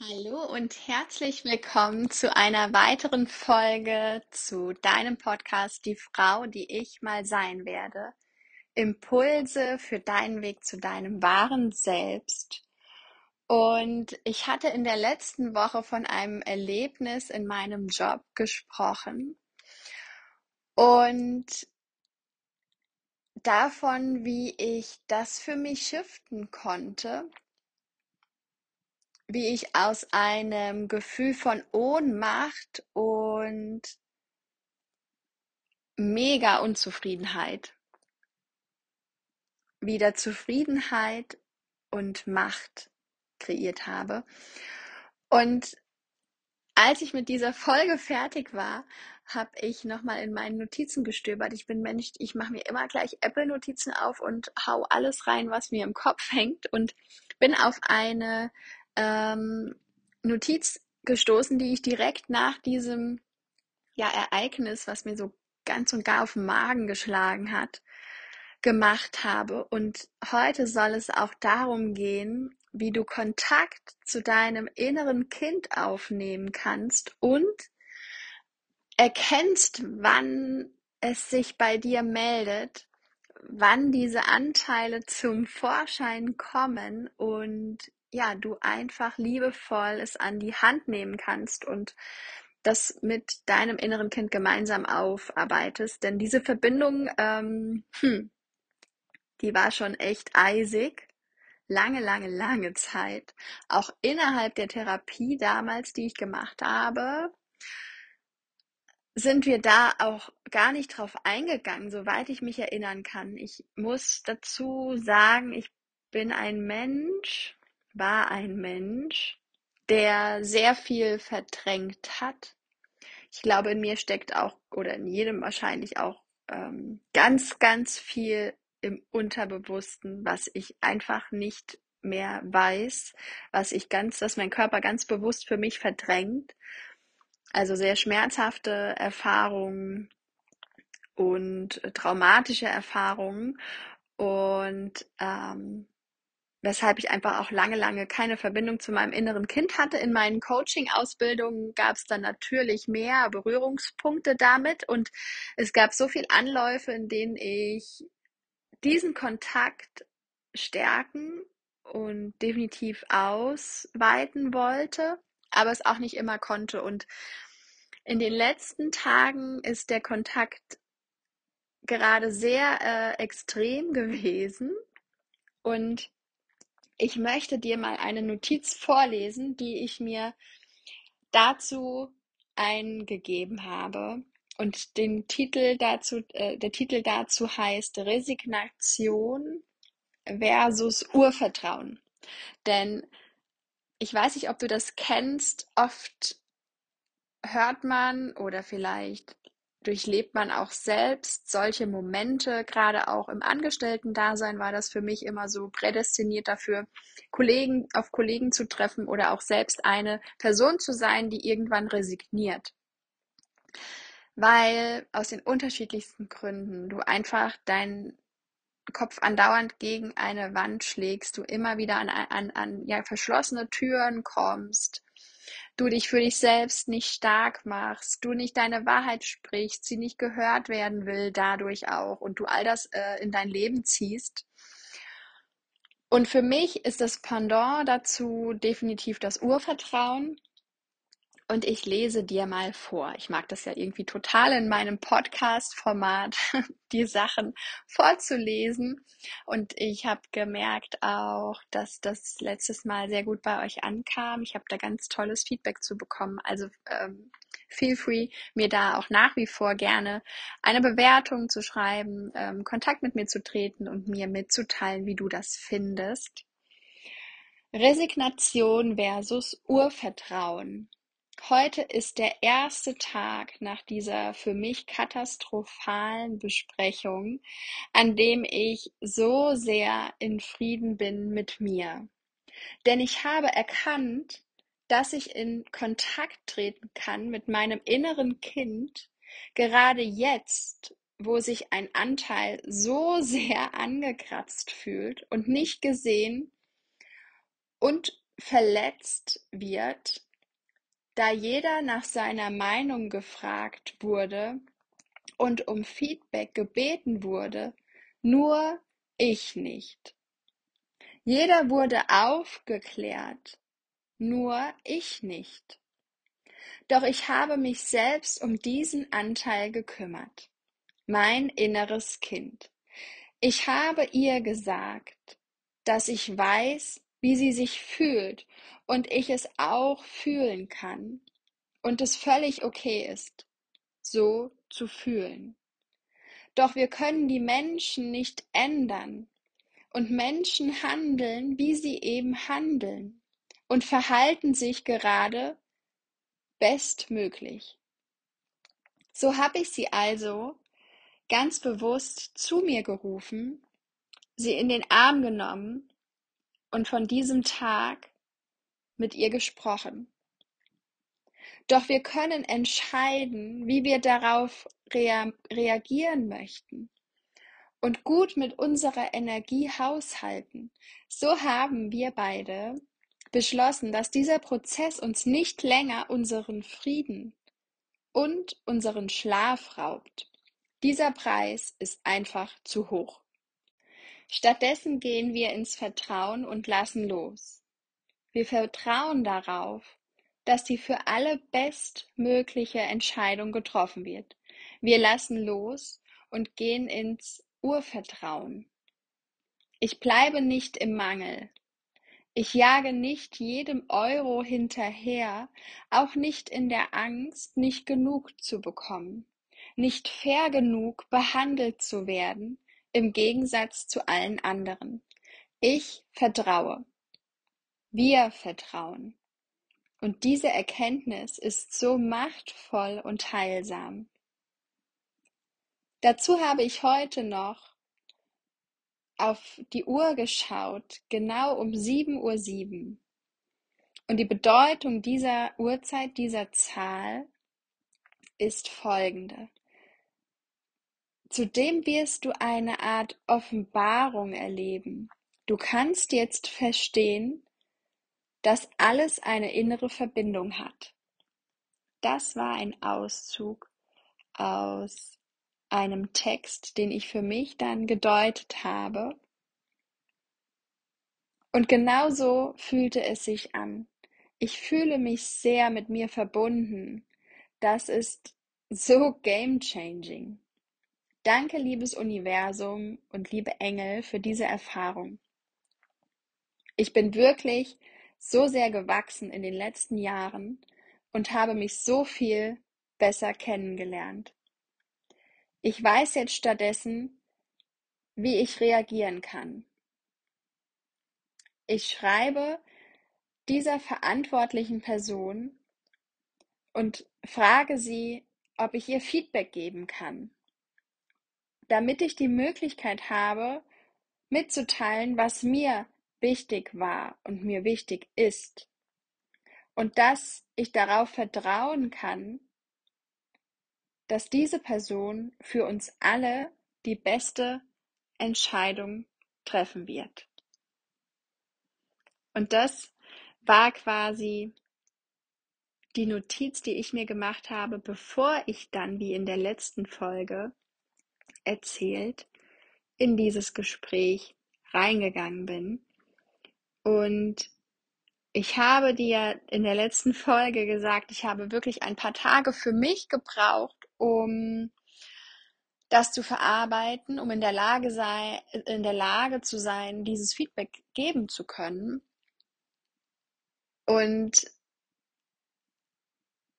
Hallo und herzlich willkommen zu einer weiteren Folge zu deinem Podcast Die Frau, die ich mal sein werde. Impulse für deinen Weg zu deinem wahren Selbst. Und ich hatte in der letzten Woche von einem Erlebnis in meinem Job gesprochen und davon, wie ich das für mich shiften konnte wie ich aus einem Gefühl von Ohnmacht und mega Unzufriedenheit wieder Zufriedenheit und Macht kreiert habe. Und als ich mit dieser Folge fertig war, habe ich nochmal in meinen Notizen gestöbert. Ich bin Mensch, ich mache mir immer gleich Apple-Notizen auf und hau alles rein, was mir im Kopf hängt und bin auf eine ähm, Notiz gestoßen, die ich direkt nach diesem ja, Ereignis, was mir so ganz und gar auf den Magen geschlagen hat, gemacht habe. Und heute soll es auch darum gehen, wie du Kontakt zu deinem inneren Kind aufnehmen kannst und erkennst, wann es sich bei dir meldet, wann diese Anteile zum Vorschein kommen und ja, du einfach liebevoll es an die Hand nehmen kannst und das mit deinem inneren Kind gemeinsam aufarbeitest. Denn diese Verbindung, ähm, hm, die war schon echt eisig. Lange, lange, lange Zeit. Auch innerhalb der Therapie damals, die ich gemacht habe, sind wir da auch gar nicht drauf eingegangen, soweit ich mich erinnern kann. Ich muss dazu sagen, ich bin ein Mensch, war ein Mensch, der sehr viel verdrängt hat. Ich glaube, in mir steckt auch, oder in jedem wahrscheinlich auch, ähm, ganz, ganz viel im Unterbewussten, was ich einfach nicht mehr weiß, was ich ganz, dass mein Körper ganz bewusst für mich verdrängt. Also sehr schmerzhafte Erfahrungen und traumatische Erfahrungen. Und ähm, weshalb ich einfach auch lange, lange keine Verbindung zu meinem inneren Kind hatte. In meinen Coaching-Ausbildungen gab es dann natürlich mehr Berührungspunkte damit und es gab so viele Anläufe, in denen ich diesen Kontakt stärken und definitiv ausweiten wollte, aber es auch nicht immer konnte. Und in den letzten Tagen ist der Kontakt gerade sehr äh, extrem gewesen und ich möchte dir mal eine Notiz vorlesen, die ich mir dazu eingegeben habe. Und den Titel dazu, äh, der Titel dazu heißt Resignation versus Urvertrauen. Denn ich weiß nicht, ob du das kennst. Oft hört man oder vielleicht durchlebt man auch selbst solche Momente, gerade auch im Angestellten-Dasein war das für mich immer so prädestiniert dafür, Kollegen auf Kollegen zu treffen oder auch selbst eine Person zu sein, die irgendwann resigniert. Weil aus den unterschiedlichsten Gründen du einfach deinen Kopf andauernd gegen eine Wand schlägst, du immer wieder an, an, an ja, verschlossene Türen kommst, du dich für dich selbst nicht stark machst, du nicht deine Wahrheit sprichst, sie nicht gehört werden will dadurch auch und du all das äh, in dein Leben ziehst. Und für mich ist das Pendant dazu definitiv das Urvertrauen. Und ich lese dir mal vor. Ich mag das ja irgendwie total in meinem Podcast-Format, die Sachen vorzulesen. Und ich habe gemerkt auch, dass das letztes Mal sehr gut bei euch ankam. Ich habe da ganz tolles Feedback zu bekommen. Also ähm, feel free, mir da auch nach wie vor gerne eine Bewertung zu schreiben, ähm, Kontakt mit mir zu treten und mir mitzuteilen, wie du das findest. Resignation versus Urvertrauen. Heute ist der erste Tag nach dieser für mich katastrophalen Besprechung, an dem ich so sehr in Frieden bin mit mir. Denn ich habe erkannt, dass ich in Kontakt treten kann mit meinem inneren Kind, gerade jetzt, wo sich ein Anteil so sehr angekratzt fühlt und nicht gesehen und verletzt wird, da jeder nach seiner Meinung gefragt wurde und um Feedback gebeten wurde, nur ich nicht. Jeder wurde aufgeklärt, nur ich nicht. Doch ich habe mich selbst um diesen Anteil gekümmert, mein inneres Kind. Ich habe ihr gesagt, dass ich weiß, wie sie sich fühlt und ich es auch fühlen kann und es völlig okay ist, so zu fühlen. Doch wir können die Menschen nicht ändern und Menschen handeln, wie sie eben handeln und verhalten sich gerade bestmöglich. So habe ich sie also ganz bewusst zu mir gerufen, sie in den Arm genommen und von diesem Tag mit ihr gesprochen. Doch wir können entscheiden, wie wir darauf rea reagieren möchten und gut mit unserer Energie haushalten. So haben wir beide beschlossen, dass dieser Prozess uns nicht länger unseren Frieden und unseren Schlaf raubt. Dieser Preis ist einfach zu hoch. Stattdessen gehen wir ins Vertrauen und lassen los. Wir vertrauen darauf, dass die für alle bestmögliche Entscheidung getroffen wird. Wir lassen los und gehen ins Urvertrauen. Ich bleibe nicht im Mangel. Ich jage nicht jedem Euro hinterher, auch nicht in der Angst, nicht genug zu bekommen, nicht fair genug behandelt zu werden, im Gegensatz zu allen anderen. Ich vertraue. Wir vertrauen. Und diese Erkenntnis ist so machtvoll und heilsam. Dazu habe ich heute noch auf die Uhr geschaut, genau um sieben Uhr. sieben. Und die Bedeutung dieser Uhrzeit, dieser Zahl ist folgende. Zudem wirst du eine Art Offenbarung erleben. Du kannst jetzt verstehen, dass alles eine innere Verbindung hat. Das war ein Auszug aus einem Text, den ich für mich dann gedeutet habe. Und genau so fühlte es sich an. Ich fühle mich sehr mit mir verbunden. Das ist so game changing. Danke, liebes Universum und liebe Engel, für diese Erfahrung. Ich bin wirklich so sehr gewachsen in den letzten Jahren und habe mich so viel besser kennengelernt. Ich weiß jetzt stattdessen, wie ich reagieren kann. Ich schreibe dieser verantwortlichen Person und frage sie, ob ich ihr Feedback geben kann damit ich die Möglichkeit habe, mitzuteilen, was mir wichtig war und mir wichtig ist. Und dass ich darauf vertrauen kann, dass diese Person für uns alle die beste Entscheidung treffen wird. Und das war quasi die Notiz, die ich mir gemacht habe, bevor ich dann, wie in der letzten Folge, erzählt, in dieses Gespräch reingegangen bin. Und ich habe dir in der letzten Folge gesagt, ich habe wirklich ein paar Tage für mich gebraucht, um das zu verarbeiten, um in der Lage sei, in der Lage zu sein, dieses Feedback geben zu können. Und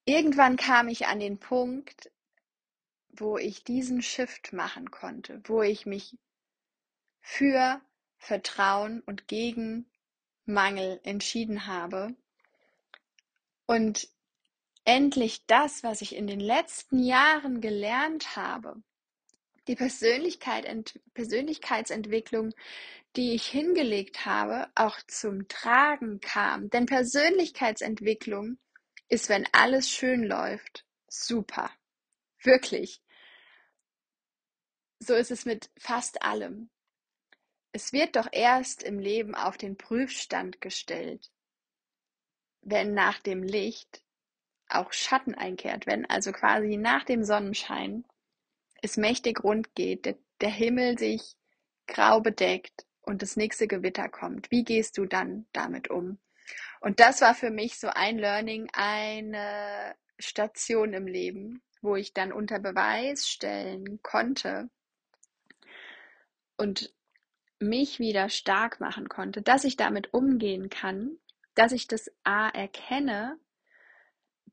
irgendwann kam ich an den Punkt, wo ich diesen Shift machen konnte, wo ich mich für Vertrauen und gegen Mangel entschieden habe und endlich das, was ich in den letzten Jahren gelernt habe, die Persönlichkeit, Persönlichkeitsentwicklung, die ich hingelegt habe, auch zum Tragen kam. Denn Persönlichkeitsentwicklung ist, wenn alles schön läuft, super. Wirklich. So ist es mit fast allem. Es wird doch erst im Leben auf den Prüfstand gestellt. wenn nach dem Licht auch Schatten einkehrt, wenn also quasi nach dem Sonnenschein es mächtig rund geht, der, Himmel sich grau bedeckt und das nächste Gewitter kommt. Wie gehst du dann damit um? Und das war für mich so ein Learning, eine Station im Leben, wo ich dann unter Beweis stellen konnte und mich wieder stark machen konnte, dass ich damit umgehen kann, dass ich das A erkenne,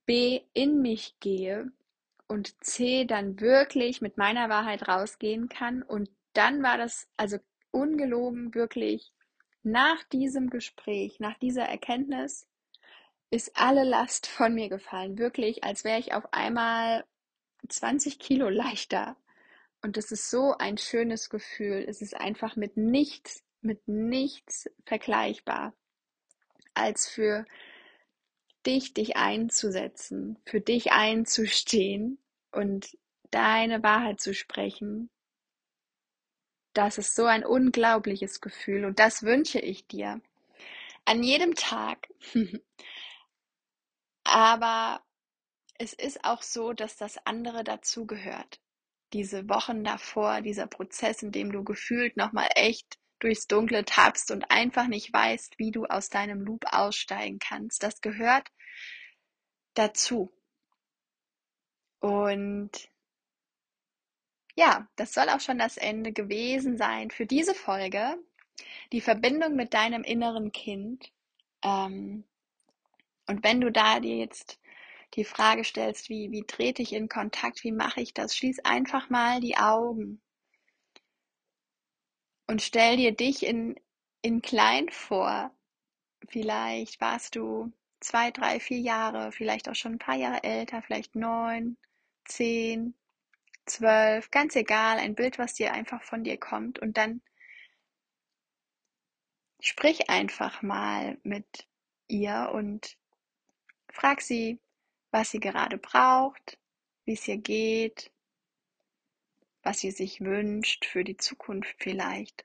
B in mich gehe und C dann wirklich mit meiner Wahrheit rausgehen kann. Und dann war das also ungelogen wirklich nach diesem Gespräch, nach dieser Erkenntnis, ist alle Last von mir gefallen. Wirklich, als wäre ich auf einmal 20 Kilo leichter. Und es ist so ein schönes Gefühl. Es ist einfach mit nichts, mit nichts vergleichbar, als für dich, dich einzusetzen, für dich einzustehen und deine Wahrheit zu sprechen. Das ist so ein unglaubliches Gefühl und das wünsche ich dir. An jedem Tag. Aber es ist auch so, dass das andere dazugehört. Diese Wochen davor, dieser Prozess, in dem du gefühlt nochmal echt durchs Dunkle tappst und einfach nicht weißt, wie du aus deinem Loop aussteigen kannst, das gehört dazu. Und ja, das soll auch schon das Ende gewesen sein für diese Folge. Die Verbindung mit deinem inneren Kind. Ähm, und wenn du da dir jetzt die Frage stellst, wie, wie trete ich in Kontakt, wie mache ich das, schließ einfach mal die Augen. Und stell dir dich in, in klein vor. Vielleicht warst du zwei, drei, vier Jahre, vielleicht auch schon ein paar Jahre älter, vielleicht neun, zehn, zwölf, ganz egal, ein Bild, was dir einfach von dir kommt. Und dann sprich einfach mal mit ihr und frag sie, was sie gerade braucht, wie es ihr geht, was sie sich wünscht für die Zukunft vielleicht.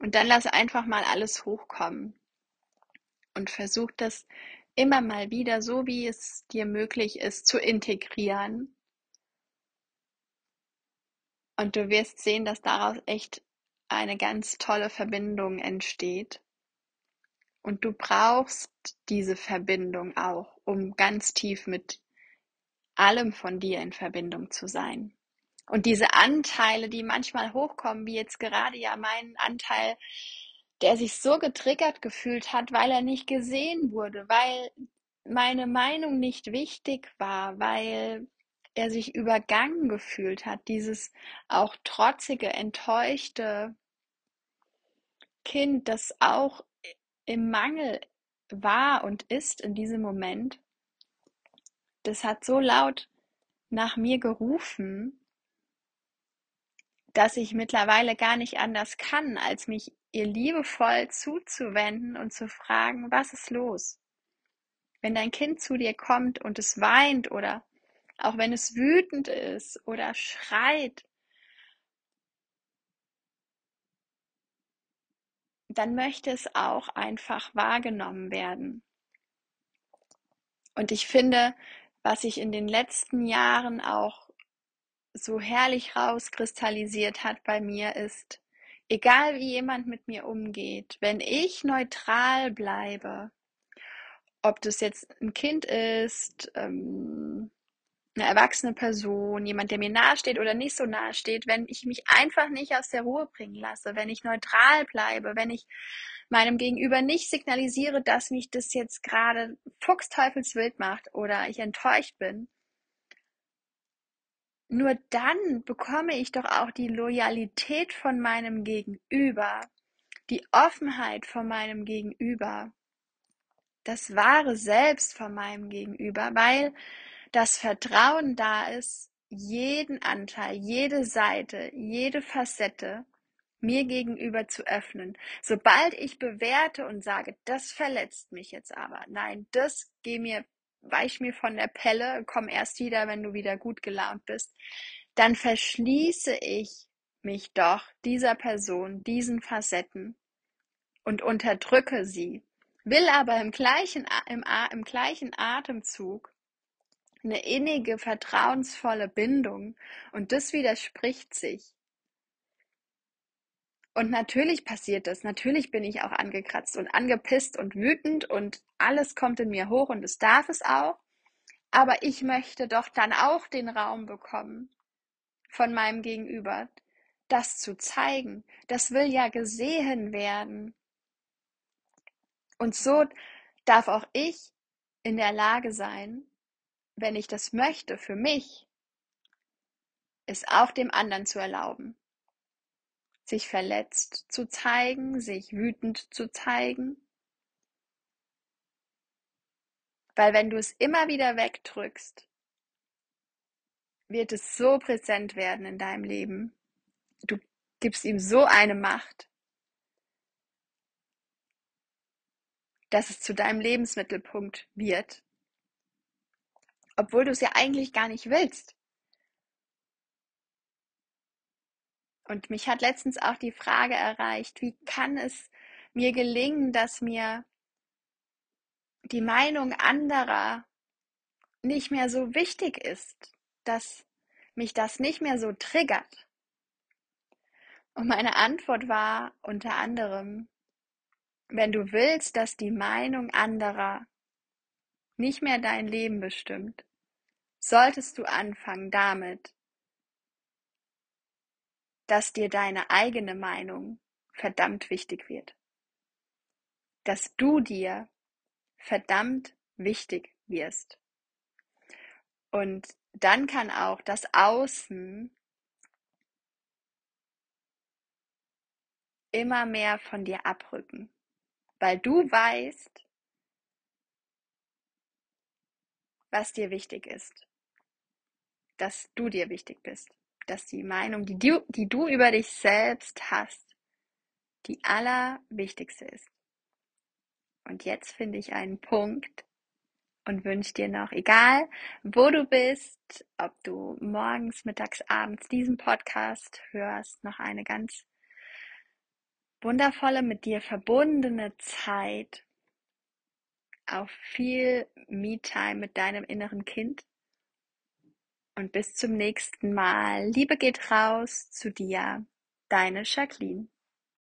Und dann lass einfach mal alles hochkommen und versuch das immer mal wieder, so wie es dir möglich ist, zu integrieren. Und du wirst sehen, dass daraus echt eine ganz tolle Verbindung entsteht. Und du brauchst diese Verbindung auch, um ganz tief mit allem von dir in Verbindung zu sein. Und diese Anteile, die manchmal hochkommen, wie jetzt gerade ja mein Anteil der sich so getriggert gefühlt hat, weil er nicht gesehen wurde, weil meine Meinung nicht wichtig war, weil er sich übergangen gefühlt hat, dieses auch trotzige, enttäuschte Kind, das auch im Mangel war und ist in diesem Moment, das hat so laut nach mir gerufen, dass ich mittlerweile gar nicht anders kann, als mich ihr liebevoll zuzuwenden und zu fragen, was ist los? Wenn dein Kind zu dir kommt und es weint oder auch wenn es wütend ist oder schreit, dann möchte es auch einfach wahrgenommen werden. Und ich finde, was sich in den letzten Jahren auch so herrlich rauskristallisiert hat bei mir, ist, egal wie jemand mit mir umgeht, wenn ich neutral bleibe, ob das jetzt ein Kind ist, ähm, eine erwachsene Person, jemand, der mir nahesteht oder nicht so nahe steht, wenn ich mich einfach nicht aus der Ruhe bringen lasse, wenn ich neutral bleibe, wenn ich meinem Gegenüber nicht signalisiere, dass mich das jetzt gerade fuchsteufelswild macht oder ich enttäuscht bin, nur dann bekomme ich doch auch die Loyalität von meinem Gegenüber, die Offenheit von meinem Gegenüber, das wahre Selbst von meinem Gegenüber, weil das Vertrauen da ist, jeden Anteil, jede Seite, jede Facette mir gegenüber zu öffnen. Sobald ich bewerte und sage, das verletzt mich jetzt aber, nein, das geh mir weich mir von der Pelle, komm erst wieder, wenn du wieder gut gelaunt bist, dann verschließe ich mich doch dieser Person, diesen Facetten und unterdrücke sie, will aber im gleichen, im, im gleichen Atemzug eine innige, vertrauensvolle Bindung und das widerspricht sich. Und natürlich passiert das, natürlich bin ich auch angekratzt und angepisst und wütend und alles kommt in mir hoch und es darf es auch. Aber ich möchte doch dann auch den Raum bekommen von meinem Gegenüber, das zu zeigen. Das will ja gesehen werden. Und so darf auch ich in der Lage sein, wenn ich das möchte, für mich, es auch dem anderen zu erlauben. Sich verletzt zu zeigen, sich wütend zu zeigen. Weil wenn du es immer wieder wegdrückst, wird es so präsent werden in deinem Leben. Du gibst ihm so eine Macht, dass es zu deinem Lebensmittelpunkt wird, obwohl du es ja eigentlich gar nicht willst. Und mich hat letztens auch die Frage erreicht, wie kann es mir gelingen, dass mir die Meinung anderer nicht mehr so wichtig ist, dass mich das nicht mehr so triggert. Und meine Antwort war unter anderem, wenn du willst, dass die Meinung anderer nicht mehr dein Leben bestimmt, solltest du anfangen damit, dass dir deine eigene Meinung verdammt wichtig wird. Dass du dir verdammt wichtig wirst. Und dann kann auch das Außen immer mehr von dir abrücken, weil du weißt, was dir wichtig ist, dass du dir wichtig bist, dass die Meinung, die du, die du über dich selbst hast, die allerwichtigste ist. Und jetzt finde ich einen Punkt, und wünsche dir noch, egal wo du bist, ob du morgens, mittags, abends diesen Podcast hörst, noch eine ganz wundervolle, mit dir verbundene Zeit auf viel Me-Time mit deinem inneren Kind. Und bis zum nächsten Mal. Liebe geht raus zu dir, deine Jacqueline.